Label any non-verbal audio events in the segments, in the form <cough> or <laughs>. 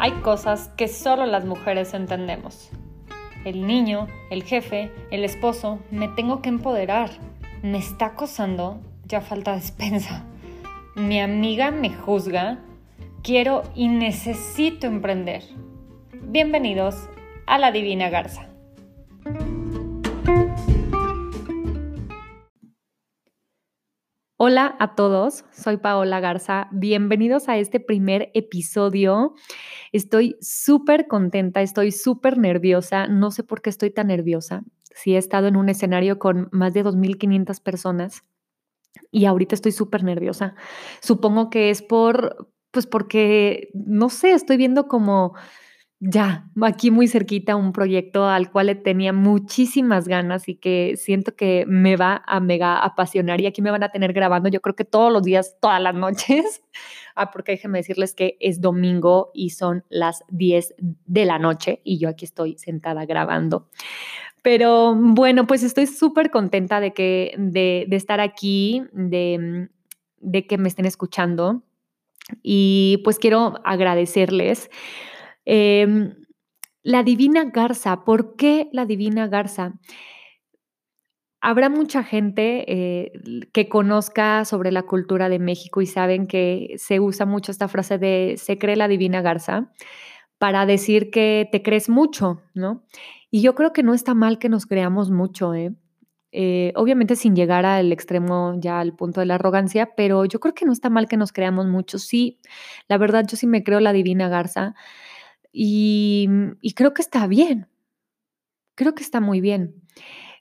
hay cosas que solo las mujeres entendemos. El niño, el jefe, el esposo, me tengo que empoderar. Me está acosando, ya falta despensa. Mi amiga me juzga, quiero y necesito emprender. Bienvenidos a la Divina Garza. Hola a todos, soy Paola Garza. Bienvenidos a este primer episodio. Estoy súper contenta, estoy súper nerviosa. No sé por qué estoy tan nerviosa. Sí, he estado en un escenario con más de 2.500 personas y ahorita estoy súper nerviosa. Supongo que es por, pues porque, no sé, estoy viendo como ya, aquí muy cerquita un proyecto al cual tenía muchísimas ganas y que siento que me va a mega apasionar y aquí me van a tener grabando yo creo que todos los días, todas las noches. <laughs> Ah, porque déjenme decirles que es domingo y son las 10 de la noche y yo aquí estoy sentada grabando. Pero bueno, pues estoy súper contenta de, que, de, de estar aquí, de, de que me estén escuchando y pues quiero agradecerles Em, la divina garza, ¿por qué la divina garza? Habrá mucha gente eh, que conozca sobre la cultura de México y saben que se usa mucho esta frase de se cree la divina garza para decir que te crees mucho, ¿no? Y yo creo que no está mal que nos creamos mucho, ¿eh? Eh, obviamente sin llegar al extremo ya al punto de la arrogancia, pero yo creo que no está mal que nos creamos mucho. Sí, la verdad, yo sí me creo la divina garza. Y, creo que está bien, creo que está muy bien.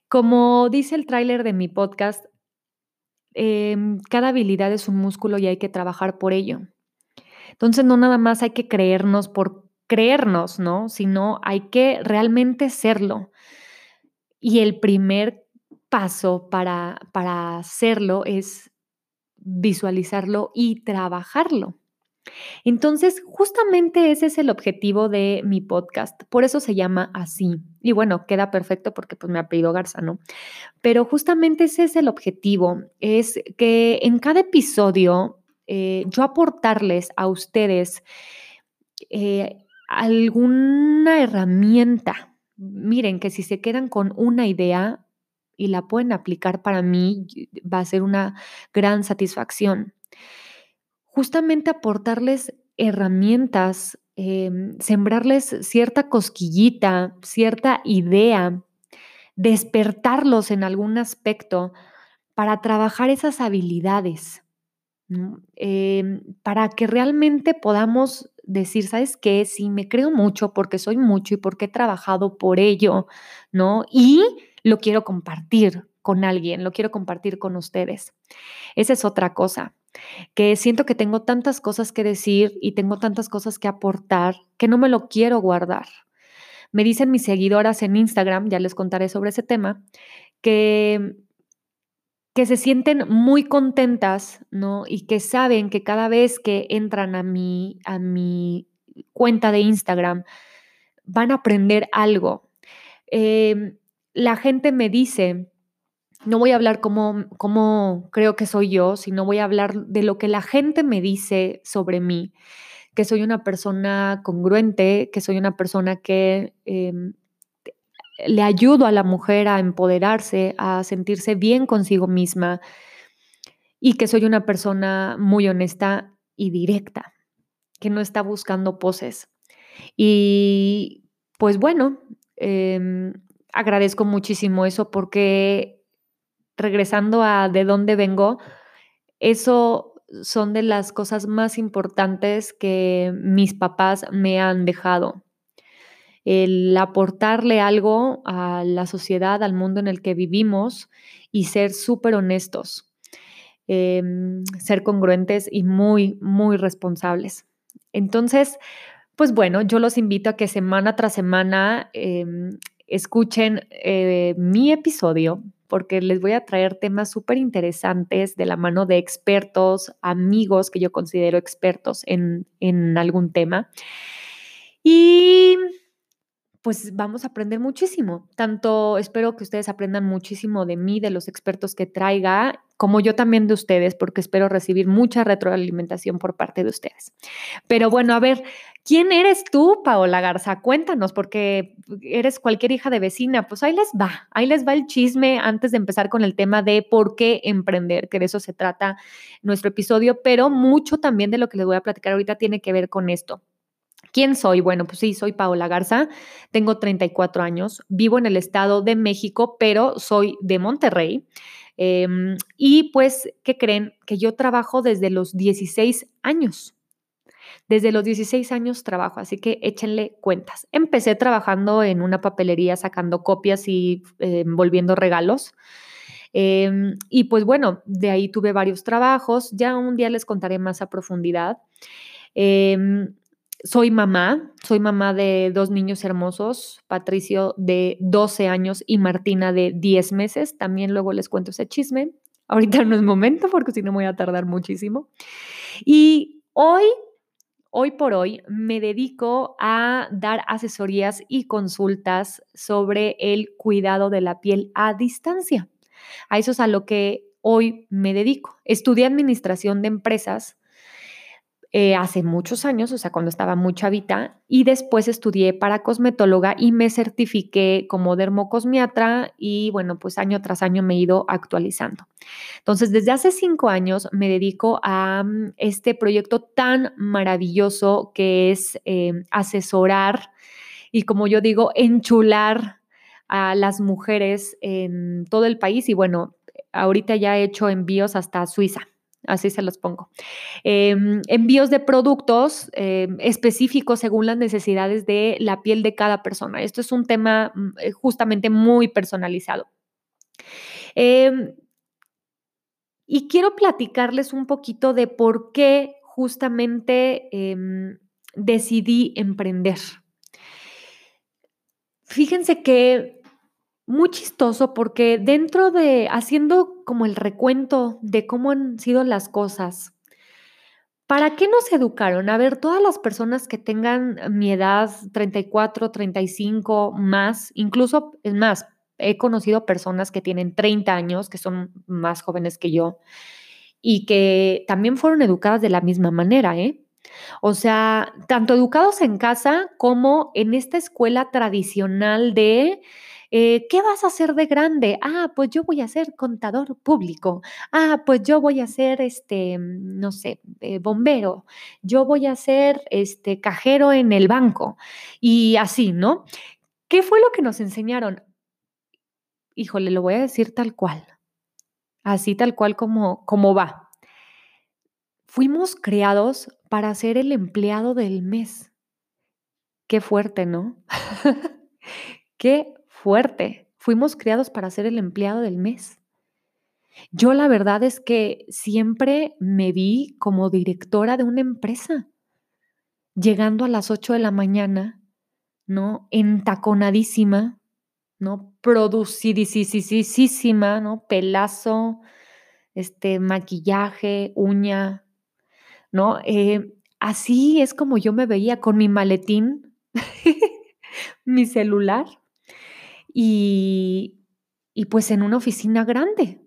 Como dice el tráiler de mi podcast, em, cada habilidad es un músculo y hay que trabajar por ello. Entonces no nada más hay que creernos por creernos, ¿no? Sino hay que realmente serlo. Y el primer paso para, para hacerlo es visualizarlo y trabajarlo. Entonces, justamente ese es el objetivo de mi podcast. Por eso se llama así. Y bueno, queda perfecto porque pues me apellido Garza, ¿no? Pero justamente ese es el objetivo. Es que en cada episodio eh, yo aportarles a ustedes eh, alguna herramienta. Miren que si se quedan con una idea y la pueden aplicar para mí, va a ser una gran satisfacción justamente aportarles herramientas, em, sembrarles cierta cosquillita, cierta idea, despertarlos en algún aspecto para trabajar esas habilidades, em, para que realmente podamos decir, ¿sabes qué? Sí, me creo mucho porque soy mucho y porque he trabajado por ello, ¿no? Y lo quiero compartir con alguien, lo quiero compartir con ustedes. Esa es otra cosa que siento que tengo tantas cosas que decir y tengo tantas cosas que aportar que no me lo quiero guardar. Me dicen mis seguidoras en Instagram, ya les contaré sobre ese tema, que, que se sienten muy contentas, ¿no? Y que saben que cada vez que entran a mi, a mi cuenta de Instagram van a aprender algo. Em, la gente me dice no voy a hablar como, creo que soy yo, sino voy a hablar de lo que la gente me dice sobre mí, que soy una persona congruente, que soy una persona que em, le ayudo a la mujer a empoderarse, a sentirse bien consigo misma y que soy una persona muy honesta y directa, que no está buscando poses. Y pues bueno, em, agradezco muchísimo eso porque regresando a de dónde vengo, eso son de las cosas más importantes que mis papás me han dejado. El aportarle algo a la sociedad, al mundo en el que vivimos y ser súper honestos, em, ser congruentes y muy, muy responsables. Entonces, pues bueno, yo los invito a que semana tras semana em, escuchen eh, mi episodio porque les voy a traer temas súper interesantes de la mano de expertos, amigos que yo considero expertos en, en algún tema. Y pues vamos a aprender muchísimo. Tanto espero que ustedes aprendan muchísimo de mí, de los expertos que traiga, como yo también de ustedes, porque espero recibir mucha retroalimentación por parte de ustedes. Pero bueno, a ver, ¿quién eres tú, Paola Garza? Cuéntanos, porque eres cualquier hija de vecina. Pues ahí les va, ahí les va el chisme antes de empezar con el tema de por qué emprender, que de eso se trata nuestro episodio, pero mucho también de lo que les voy a platicar ahorita tiene que ver con esto. ¿Quién soy? Bueno, pues sí, soy Paola Garza, tengo 34 años, vivo en el Estado de México, pero soy de Monterrey. Em, y pues, ¿qué creen? Que yo trabajo desde los 16 años. Desde los 16 años trabajo, así que échenle cuentas. Empecé trabajando en una papelería sacando copias y eh, envolviendo regalos. Em, y pues bueno, de ahí tuve varios trabajos. Ya un día les contaré más a profundidad. Em, soy mamá, soy mamá de dos niños hermosos, Patricio de 12 años y Martina de 10 meses. También luego les cuento ese chisme. Ahorita no es momento porque si no voy a tardar muchísimo. Y hoy, hoy por hoy, me dedico a dar asesorías y consultas sobre el cuidado de la piel a distancia. A eso es a lo que hoy me dedico. Estudié administración de empresas eh, hace muchos años, o sea, cuando estaba muy chavita, y después estudié para cosmetóloga y me certifiqué como dermocosmiatra y bueno, pues año tras año me he ido actualizando. Entonces, desde hace cinco años me dedico a mm, este proyecto tan maravilloso que es eh, asesorar y como yo digo, enchular a las mujeres en todo el país y bueno, ahorita ya he hecho envíos hasta Suiza así se los pongo. Em, envíos de productos em, específicos según las necesidades de la piel de cada persona. Esto es un tema mm, eh, justamente muy personalizado. Em, y quiero platicarles un poquito de por qué justamente decidí emprender. Fíjense que muy chistoso porque dentro de, haciendo como el recuento de cómo han sido las cosas, ¿para qué nos educaron? A ver, todas las personas que tengan mi edad, 34, 35, más, incluso, es más, he conocido personas que tienen 30 años, que son más jóvenes que yo, y que también fueron educadas de la misma manera, ¿eh? O sea, tanto educados en casa como en esta escuela tradicional de eh, ¿Qué vas a hacer de grande? Ah, pues yo voy a ser contador público. Ah, pues yo voy a ser, este, no sé, eh, bombero. Yo voy a ser, este, cajero en el banco. Y así, ¿no? ¿Qué fue lo que nos enseñaron? Híjole, lo voy a decir tal cual. Así tal cual como, como va. Fuimos creados para ser el empleado del mes. Qué fuerte, ¿no? <laughs> Qué fuerte. Fuimos criados para ser el empleado del mes. Yo la verdad es que siempre me vi como directora de una empresa, llegando a las 8 de la mañana, ¿no? Entaconadísima, ¿no? Producidísima, ¿no? Pelazo, este, maquillaje, uña, ¿no? Eh, así es como yo me veía con mi maletín, <laughs> mi celular, y, pues en una oficina grande.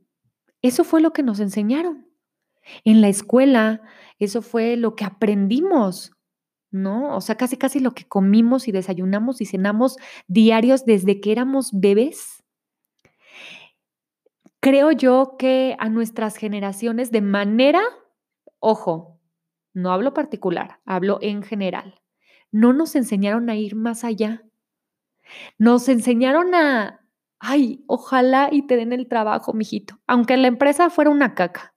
Eso fue lo que nos enseñaron. En la escuela, eso fue lo que aprendimos, ¿no? O sea, casi casi lo que comimos y desayunamos y cenamos diarios desde que éramos bebés. Creo yo que a nuestras generaciones de manera, ojo, no hablo particular, hablo en general, no nos enseñaron a ir más allá. Nos enseñaron a, ay, ojalá y te den el trabajo, mijito, aunque la empresa fuera una caca.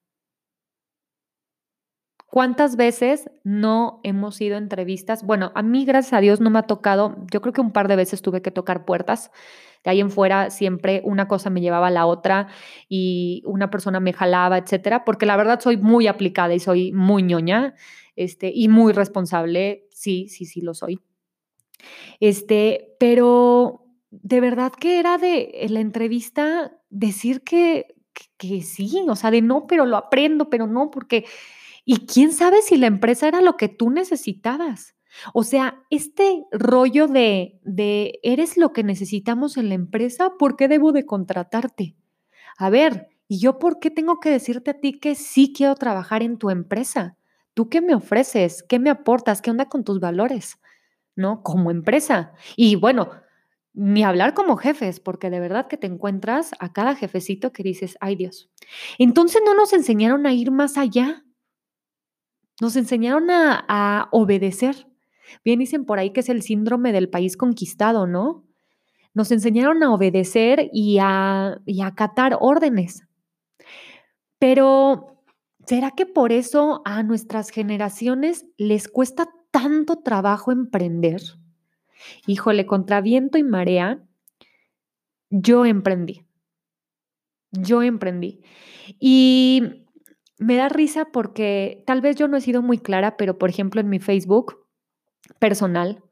¿Cuántas veces no hemos ido a entrevistas? Bueno, a mí, gracias a Dios, no me ha tocado. Yo creo que un par de veces tuve que tocar puertas. De ahí en fuera, siempre una cosa me llevaba a la otra y una persona me jalaba, etcétera, porque la verdad soy muy aplicada y soy muy ñoña este, y muy responsable. Sí, sí, sí, lo soy. Este, pero de verdad que era de la entrevista decir que, que, sí, o sea, de no, pero lo aprendo, pero no, porque, y quién sabe si la empresa era lo que tú necesitabas. O sea, este rollo de, de, eres lo que necesitamos en la empresa, ¿por qué debo de contratarte? A ver, ¿y yo por qué tengo que decirte a ti que sí quiero trabajar en tu empresa? ¿Tú qué me ofreces? ¿Qué me aportas? ¿Qué onda con tus valores? ¿No? Como empresa. Y bueno, ni hablar como jefes, porque de verdad que te encuentras a cada jefecito que dices, ay Dios. Entonces no nos enseñaron a ir más allá. Nos enseñaron a, obedecer. Bien dicen por ahí que es el síndrome del país conquistado, ¿no? Nos enseñaron a obedecer y a, y a acatar órdenes. Pero, ¿será que por eso a nuestras generaciones les cuesta tanto trabajo emprender? Híjole, contra viento y marea, yo emprendí. Yo emprendí. Y me da risa porque tal vez yo no he sido muy clara, pero por ejemplo en mi Facebook personal.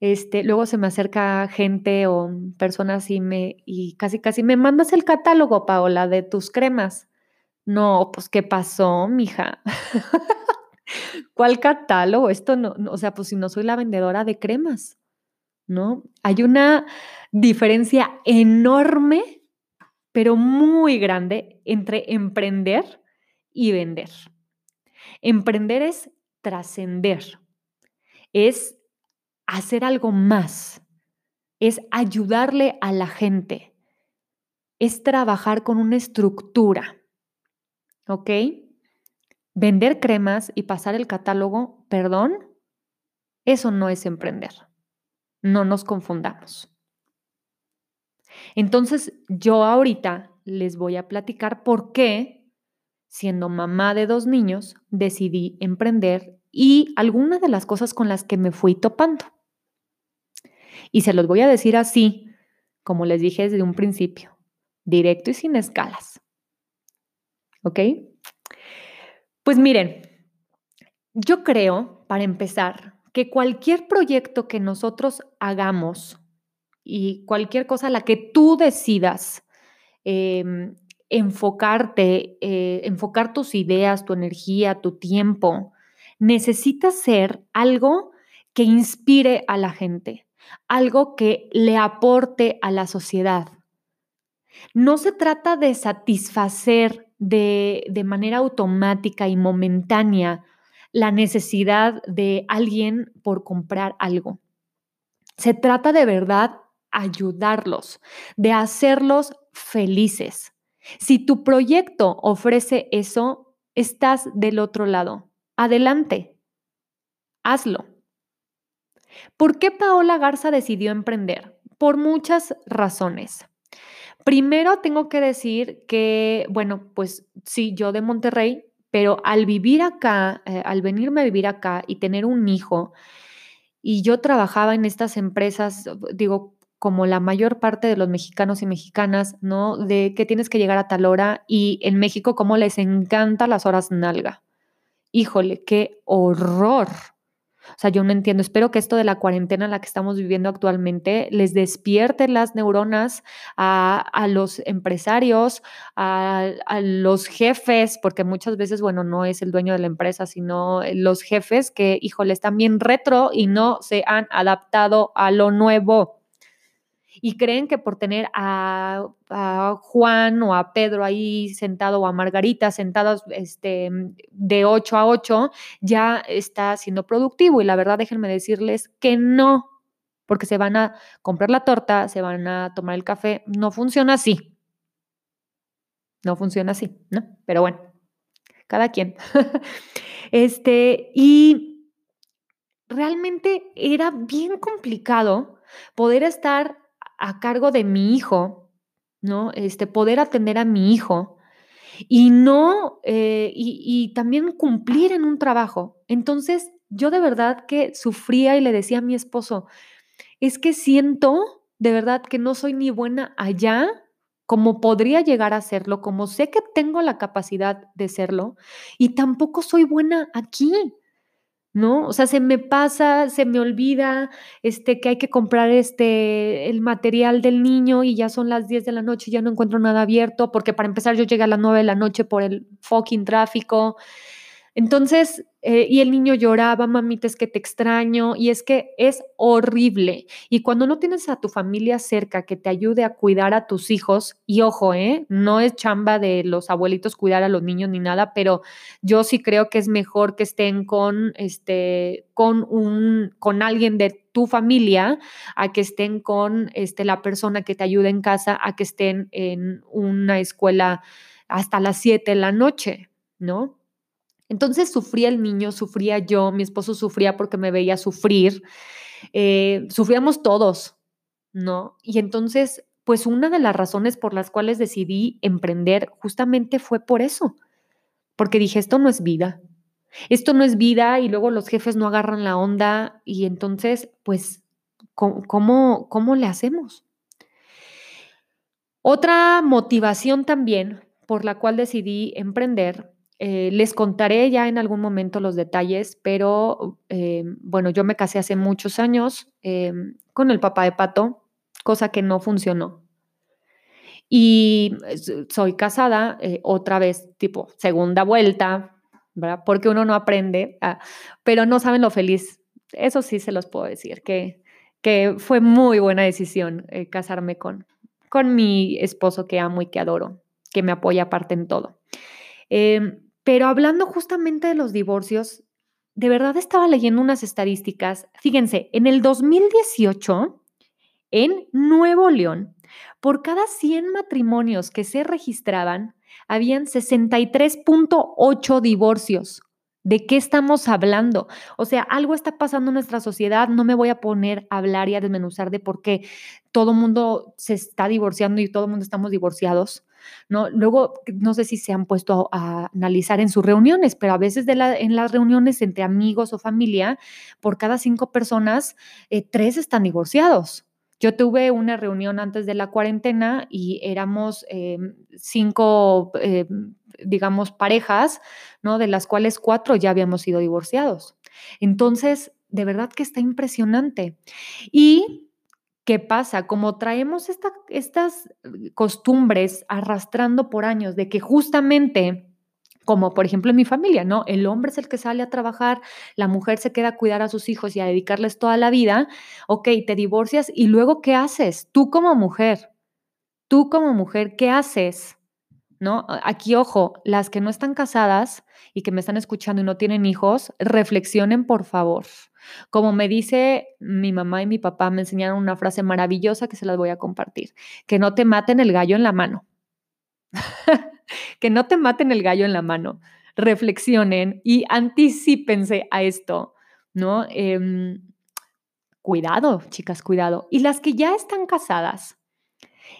Este, luego se me acerca gente o personas y me y casi casi me mandas el catálogo, Paola, de tus cremas. No, pues ¿qué pasó, mija? <laughs> ¿Cuál catálogo? Esto no, o sea, pues si no soy la vendedora de cremas, ¿no? Hay una diferencia enorme, pero muy grande entre emprender y vender. Emprender es trascender, es hacer algo más, es ayudarle a la gente, es trabajar con una estructura, ¿ok? Vender cremas y pasar el catálogo, perdón, eso no es emprender. No nos confundamos. Entonces, yo ahorita les voy a platicar por qué, siendo mamá de dos niños, decidí emprender y algunas de las cosas con las que me fui topando. Y se los voy a decir así, como les dije desde un principio, directo y sin escalas. ¿Ok? Pues miren, yo creo, para empezar, que cualquier proyecto que nosotros hagamos y cualquier cosa a la que tú decidas em, enfocarte, eh, enfocar tus ideas, tu energía, tu tiempo, necesita ser algo que inspire a la gente, algo que le aporte a la sociedad. No se trata de satisfacer de, de manera automática y momentánea la necesidad de alguien por comprar algo. Se trata de verdad ayudarlos, de hacerlos felices. Si tu proyecto ofrece eso, estás del otro lado adelante, hazlo. ¿Por qué Paola Garza decidió emprender? Por muchas razones. Primero tengo que decir que, bueno, pues sí, yo de Monterrey, pero al vivir acá, eh, al venirme a vivir acá y tener un hijo, y yo trabajaba en estas empresas, digo, como la mayor parte de los mexicanos y mexicanas, ¿no? De que tienes que llegar a tal hora y en México como les encanta las horas nalga híjole, qué horror. O sea, yo no entiendo. Espero que esto de la cuarentena en la que estamos viviendo actualmente les despierte las neuronas a, los empresarios, a, a, los jefes, porque muchas veces, bueno, no es el dueño de la empresa, sino los jefes que, híjole, están bien retro y no se han adaptado a lo nuevo y creen que por tener a, Juan o a Pedro ahí sentado o a Margarita sentados este, de 8 a 8 ya está siendo productivo y la verdad déjenme decirles que no, porque se van a comprar la torta, se van a tomar el café, no funciona así. No funciona así, ¿no? Pero bueno, cada quien. <laughs> este, y realmente era bien complicado poder estar a cargo de mi hijo, ¿no? Este, poder atender a mi hijo y no, eh, y, y también cumplir en un trabajo. Entonces, yo de verdad que sufría y le decía a mi esposo, es que siento de verdad que no soy ni buena allá como podría llegar a serlo, como sé que tengo la capacidad de serlo, y tampoco soy buena aquí. ¿No? O sea, se me pasa, se me olvida este, que hay que comprar este, el material del niño y ya son las 10 de la noche y ya no encuentro nada abierto, porque para empezar yo llegué a las 9 de la noche por el fucking tráfico. Entonces, Eh, y el niño lloraba, mamita, es que te extraño, y es que es horrible. Y cuando no tienes a tu familia cerca que te ayude a cuidar a tus hijos, y ojo, ¿eh? no es chamba de los abuelitos cuidar a los niños ni nada, pero yo sí creo que es mejor que estén con, este, con, un, con alguien de tu familia, a que estén con este, la persona que te ayuda en casa, a que estén en una escuela hasta las 7 de la noche, ¿no? Entonces sufría el niño, sufría yo, mi esposo sufría porque me veía sufrir, eh, sufríamos todos, ¿no? Y entonces, pues una de las razones por las cuales decidí emprender justamente fue por eso, porque dije, esto no es vida, esto no es vida y luego los jefes no agarran la onda y entonces, pues, ¿cómo, cómo le hacemos? Otra motivación también por la cual decidí emprender eh, les contaré ya en algún momento los detalles, pero eh, bueno, yo me casé hace muchos años eh, con el papá de Pato, cosa que no funcionó. Y soy casada otra vez, tipo segunda vuelta, ¿verdad? Porque uno no aprende, ah, pero no saben lo feliz. Eso sí se los puedo decir, que, que fue muy buena decisión casarme con, con mi esposo que amo y que adoro, que me apoya aparte en todo. Em, pero hablando justamente de los divorcios, de verdad estaba leyendo unas estadísticas. Fíjense, en el 2018, en Nuevo León, por cada 100 matrimonios que se registraban, habían 63.8 divorcios. ¿De qué estamos hablando? O sea, algo está pasando en nuestra sociedad. No me voy a poner a hablar y a desmenuzar de por qué todo mundo se está divorciando y todo mundo estamos divorciados. ¿No? Luego, no sé si se han puesto a, analizar en sus reuniones, pero a veces en las reuniones entre amigos o familia, por cada cinco personas, eh, tres están divorciados. Yo tuve una reunión antes de la cuarentena y éramos eh, cinco, eh, digamos, parejas, ¿no? De las cuales cuatro ya habíamos sido divorciados. Entonces, de verdad que está impresionante. Y ¿Qué pasa? Como traemos estas eh, costumbres arrastrando por años de que justamente como por ejemplo en mi familia, ¿no? El hombre es el que sale a trabajar, la mujer se queda a cuidar a sus hijos y a dedicarles toda la vida, ok, te divorcias y luego ¿qué haces? Tú como mujer, tú como mujer, ¿qué haces? ¿No? Aquí, ojo, las que no están casadas y que me están escuchando y no tienen hijos, reflexionen por favor. Como me dice mi mamá y mi papá, me enseñaron una frase maravillosa que se las voy a compartir, que no te maten el gallo en la mano. <laughs> que no te maten el gallo en la mano. Reflexionen y anticipense a esto, ¿no? Em, cuidado, chicas, cuidado. Y las que ya están casadas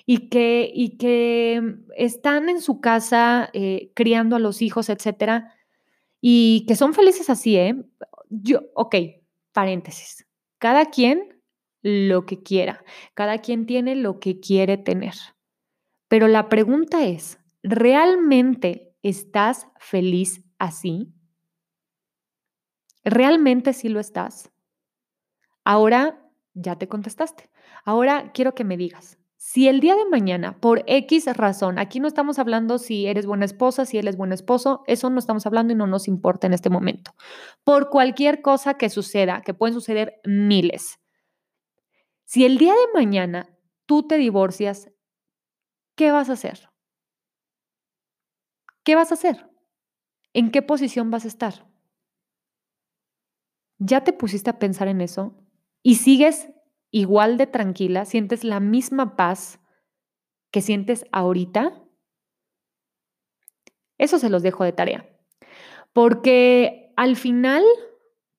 y que, y que están en su casa eh, criando a los hijos, etcétera, y que son felices así, ¿eh? Yo, ok, paréntesis, cada quien lo que quiera, cada quien tiene lo que quiere tener. Pero la pregunta es, ¿realmente estás feliz así? ¿Realmente sí lo estás? Ahora ya te contestaste. Ahora quiero que me digas, si el día de mañana, por X razón, aquí no estamos hablando si eres buena esposa, si él es buen esposo, eso no estamos hablando y no nos importa en este momento. Por cualquier cosa que suceda, que pueden suceder miles. Si el día de mañana tú te divorcias, ¿qué vas a hacer? ¿Qué vas a hacer? ¿En qué posición vas a estar? ¿Ya te pusiste a pensar en eso? ¿Y sigues igual de tranquila, sientes la misma paz que sientes ahorita, eso se los dejo de tarea. Porque al final,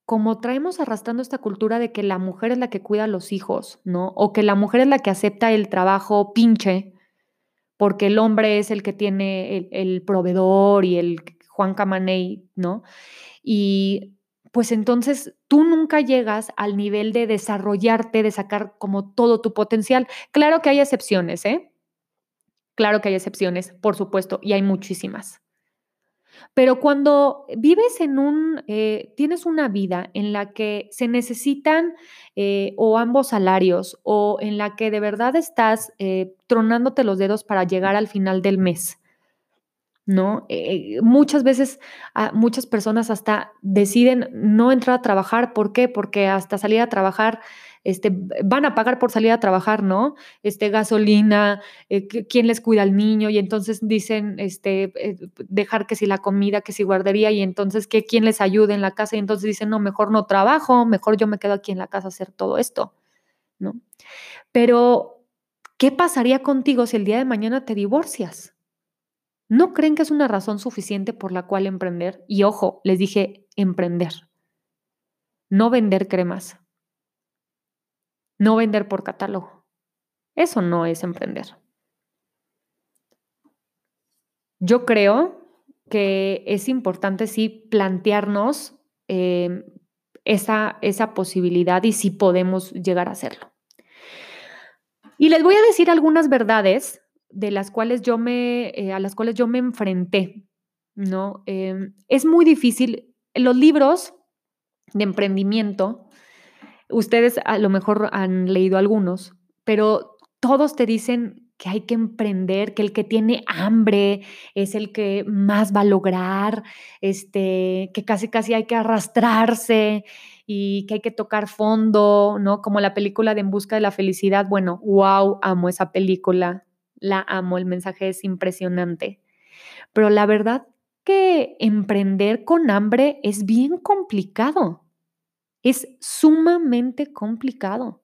como traemos arrastrando esta cultura de que la mujer es la que cuida a los hijos, ¿no? O que la mujer es la que acepta el trabajo pinche, porque el hombre es el que tiene el, el proveedor y el Juan Camaney, ¿no? Y pues entonces tú nunca llegas al nivel de desarrollarte, de sacar como todo tu potencial. Claro que hay excepciones, ¿eh? Claro que hay excepciones, por supuesto, y hay muchísimas. Pero cuando vives en un, eh, tienes una vida en la que se necesitan eh, o ambos salarios o en la que de verdad estás eh, tronándote los dedos para llegar al final del mes, ¿no? Eh, muchas veces ah, muchas personas hasta deciden no entrar a trabajar. ¿Por qué? Porque hasta salir a trabajar este, van a pagar por salir a trabajar, ¿no? Este, gasolina, eh, quién les cuida al niño, y entonces dicen, este, eh, dejar que si la comida, que si guardería, y entonces que quién les ayude en la casa, y entonces dicen, no, mejor no trabajo, mejor yo me quedo aquí en la casa a hacer todo esto, ¿no? Pero, ¿qué pasaría contigo si el día de mañana te divorcias? ¿No creen que es una razón suficiente por la cual emprender? Y ojo, les dije emprender, no vender cremas no vender por catálogo. Eso no es emprender. Yo creo que es importante sí plantearnos em, esa, esa posibilidad y si podemos llegar a hacerlo. Y les voy a decir algunas verdades de las cuales yo me, eh, a las cuales yo me enfrenté, ¿no? Em, es muy difícil. Los libros de emprendimiento Ustedes a lo mejor han leído algunos, pero todos te dicen que hay que emprender, que el que tiene hambre es el que más va a lograr, este, que casi casi hay que arrastrarse y que hay que tocar fondo, ¿no? Como la película de En busca de la felicidad. Bueno, wow, amo esa película, la amo, el mensaje es impresionante. Pero la verdad que emprender con hambre es bien complicado. Es sumamente complicado.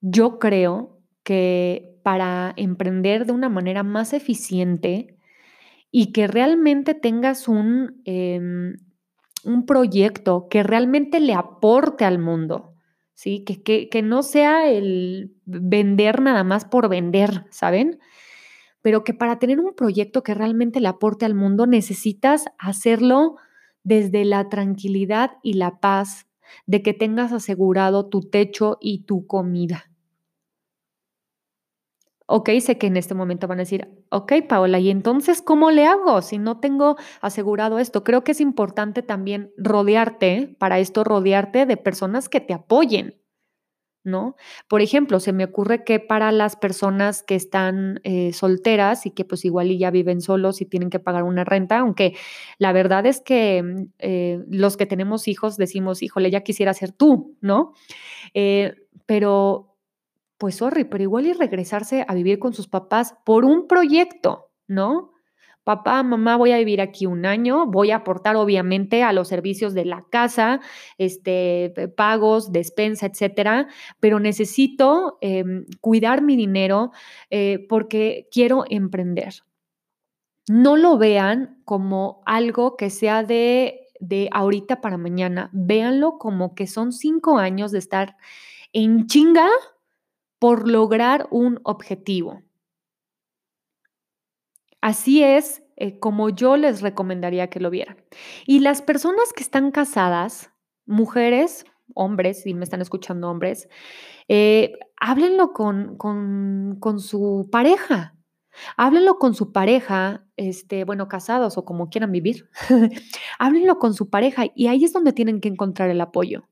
Yo creo que para emprender de una manera más eficiente y que realmente tengas un, em, un proyecto que realmente le aporte al mundo, ¿sí? Que, que, que no sea el vender nada más por vender, ¿saben? Pero que para tener un proyecto que realmente le aporte al mundo necesitas hacerlo desde la tranquilidad y la paz de que tengas asegurado tu techo y tu comida. Ok, sé que en este momento van a decir, ok, Paola, ¿y entonces cómo le hago si no tengo asegurado esto? Creo que es importante también rodearte, para esto rodearte de personas que te apoyen, ¿no? Por ejemplo, se me ocurre que para las personas que están eh, solteras y que pues igual y ya viven solos y tienen que pagar una renta, aunque la verdad es que mm, eh, los que tenemos hijos decimos, híjole, ya quisiera ser tú, ¿no? Eh, pero, pues sorry, pero igual y regresarse a vivir con sus papás por un proyecto, ¿no? papá, mamá, voy a vivir aquí un año, voy a aportar obviamente a los servicios de la casa, este, pagos, despensa, etcétera, pero necesito em, cuidar mi dinero eh, porque quiero emprender. No lo vean como algo que sea de, de ahorita para mañana, véanlo como que son cinco años de estar en chinga por lograr un objetivo. Así es eh, como yo les recomendaría que lo vieran. Y las personas que están casadas, mujeres, hombres, si me están escuchando hombres, eh, háblenlo con, con, su pareja. Háblenlo con su pareja, este, bueno, casados o como quieran vivir. <laughs> háblenlo con su pareja y ahí es donde tienen que encontrar el apoyo.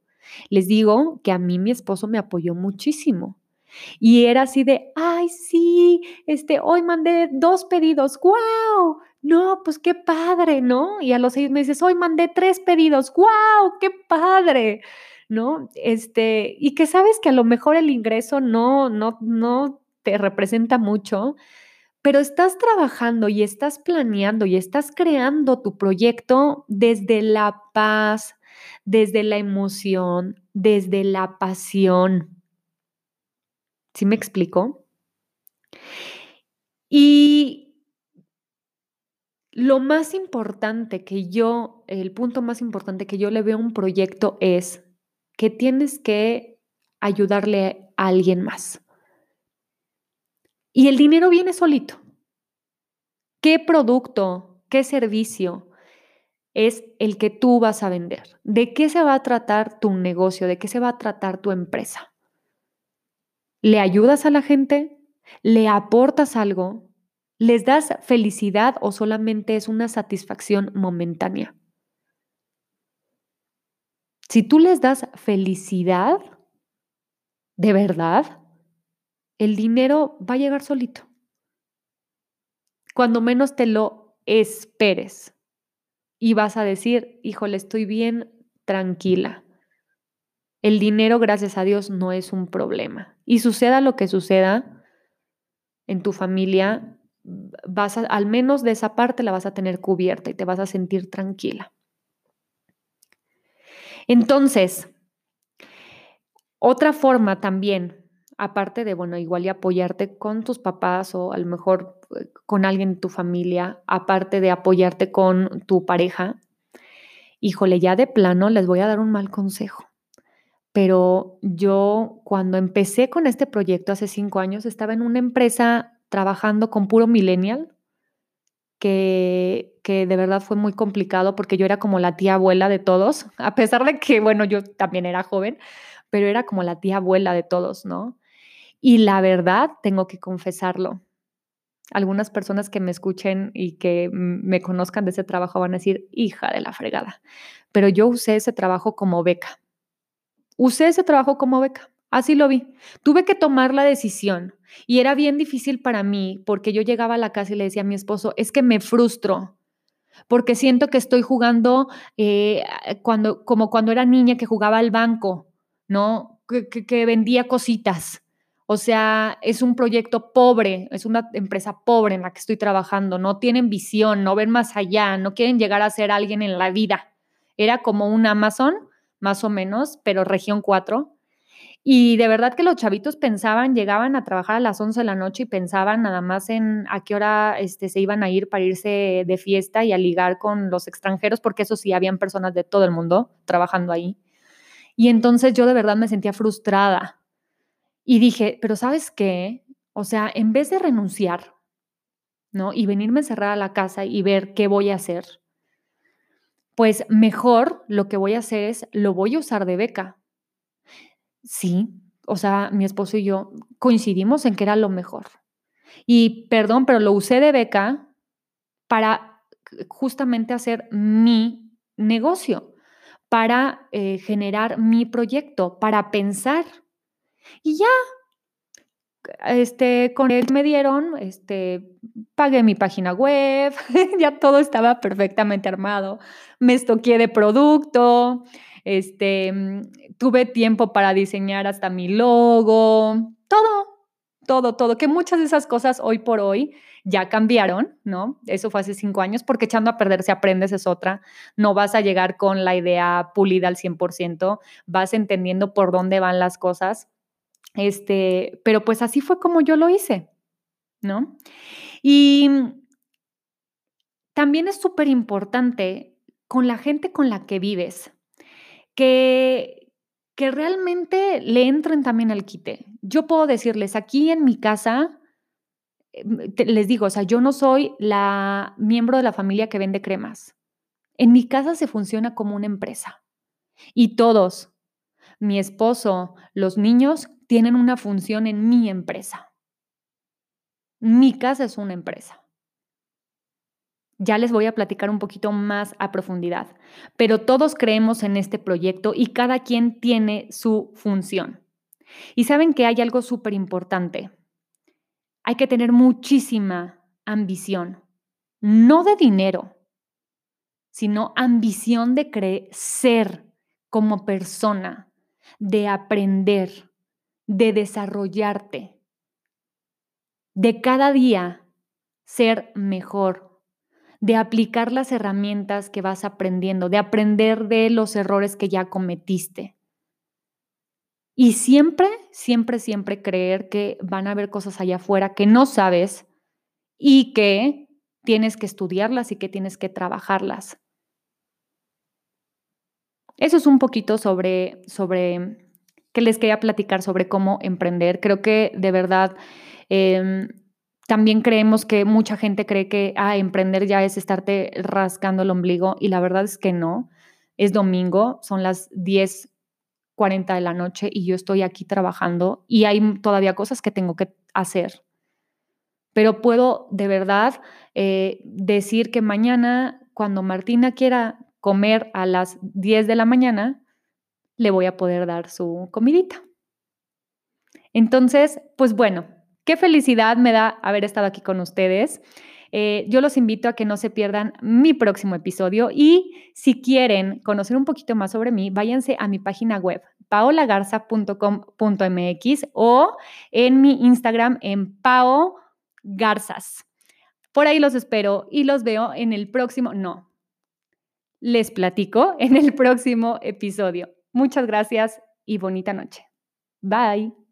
Les digo que a mí mi esposo me apoyó muchísimo. Y era así de, ay, sí, este, hoy mandé dos pedidos, wow, no, pues qué padre, ¿no? Y a los seis meses, hoy mandé tres pedidos, wow, qué padre, ¿no? Este, y que sabes que a lo mejor el ingreso no, no, no te representa mucho, pero estás trabajando y estás planeando y estás creando tu proyecto desde la paz, desde la emoción, desde la pasión. ¿Sí me explico? Y lo más importante que yo, el punto más importante que yo le veo a un proyecto es que tienes que ayudarle a alguien más. Y el dinero viene solito. ¿Qué producto, qué servicio es el que tú vas a vender? ¿De qué se va a tratar tu negocio? ¿De qué se va a tratar tu empresa? ¿Le ayudas a la gente? ¿Le aportas algo? ¿Les das felicidad o solamente es una satisfacción momentánea? Si tú les das felicidad, de verdad, el dinero va a llegar solito. cuando menos te lo esperes. Y vas a decir, híjole, estoy bien tranquila. El dinero, gracias a Dios, no es un problema. Y suceda lo que suceda en tu familia, vas al menos de esa parte la vas a tener cubierta y te vas a sentir tranquila. Entonces, otra forma también, aparte de, bueno, igual y apoyarte con tus papás o a lo mejor eh, con alguien de tu familia, aparte de apoyarte con tu pareja, híjole, ya de plano les voy a dar un mal consejo. Pero yo cuando empecé con este proyecto hace cinco años, estaba en una empresa trabajando con puro millennial, que, que de verdad fue muy complicado porque yo era como la tía abuela de todos, <laughs> a pesar de que, bueno, yo también era joven, pero era como la tía abuela de todos, ¿no? Y la verdad, tengo que confesarlo. Algunas personas que me escuchen y que me conozcan de ese trabajo van a decir, hija de la fregada. Pero yo usé ese trabajo como beca. Usé ese trabajo como beca. Así lo vi. Tuve que tomar la decisión y era bien difícil para mí porque yo llegaba a la casa y le decía a mi esposo, es que me frustro porque siento que estoy jugando eh, cuando, como cuando era niña que jugaba al banco, ¿no? Que, vendía cositas. O sea, es un proyecto pobre, es una empresa pobre en la que estoy trabajando, no tienen visión, no ven más allá, no quieren llegar a ser alguien en la vida. Era como un Amazon, más o menos, pero región 4. Y de verdad que los chavitos pensaban, llegaban a trabajar a las 11 de la noche y pensaban nada más en a qué hora este, se iban a ir para irse de fiesta y a ligar con los extranjeros, porque eso sí, habían personas de todo el mundo trabajando ahí. Y entonces yo de verdad me sentía frustrada y dije, pero ¿sabes qué? O sea, en vez de renunciar, ¿no? Y venirme a cerrar a la casa y ver qué voy a hacer, pues mejor lo que voy a hacer es, lo voy a usar de beca. Sí, o sea, mi esposo y yo coincidimos en que era lo mejor. Y perdón, pero lo usé de beca para justamente hacer mi negocio para eh, generar mi proyecto, para pensar. Y ya, este, con él me dieron, este, pagué mi página web, <laughs> ya todo estaba perfectamente armado, me estoqué de producto, este, tuve tiempo para diseñar hasta mi logo, todo, todo, todo, que muchas de esas cosas hoy por hoy ya cambiaron, ¿no? Eso fue hace cinco años, porque echando a perder si aprendes es otra. No vas a llegar con la idea pulida al 100%, vas entendiendo por dónde van las cosas. Este, pero pues así fue como yo lo hice, ¿no? Y también es súper importante con la gente con la que vives, que, que realmente le entren también al quite. Yo puedo decirles, aquí en mi casa, Em, les digo, o sea, yo no soy la miembro de la familia que vende cremas. En mi casa se funciona como una empresa. Y todos, mi esposo, los niños, tienen una función en mi empresa. Mi casa es una empresa. Ya les voy a platicar un poquito más a profundidad, pero todos creemos en este proyecto y cada quien tiene su función. Y saben que hay algo súper importante hay que tener muchísima ambición, no de dinero, sino ambición de crecer como persona, de aprender, de desarrollarte, de cada día ser mejor, de aplicar las herramientas que vas aprendiendo, de aprender de los errores que ya cometiste. Y siempre, siempre, siempre creer que van a haber cosas allá afuera que no sabes y que tienes que estudiarlas y que tienes que trabajarlas. Eso es un poquito sobre, sobre que les quería platicar sobre cómo emprender. Creo que de verdad em, también creemos que mucha gente cree que ah, emprender ya es estarte rascando el ombligo y la verdad es que no. Es domingo, son las 10 40 de la noche y yo estoy aquí trabajando y hay todavía cosas que tengo que hacer. Pero puedo de verdad eh, decir que mañana, cuando Martina quiera comer a las 10 de la mañana, le voy a poder dar su comidita. Entonces, pues bueno, qué felicidad me da haber estado aquí con ustedes. Eh, yo los invito a que no se pierdan mi próximo episodio y si quieren conocer un poquito más sobre mí, váyanse a mi página web paolagarza.com.mx o en mi Instagram en paogarzas. Por ahí los espero y los veo en el próximo, no, les platico en el próximo episodio. Muchas gracias y bonita noche. Bye.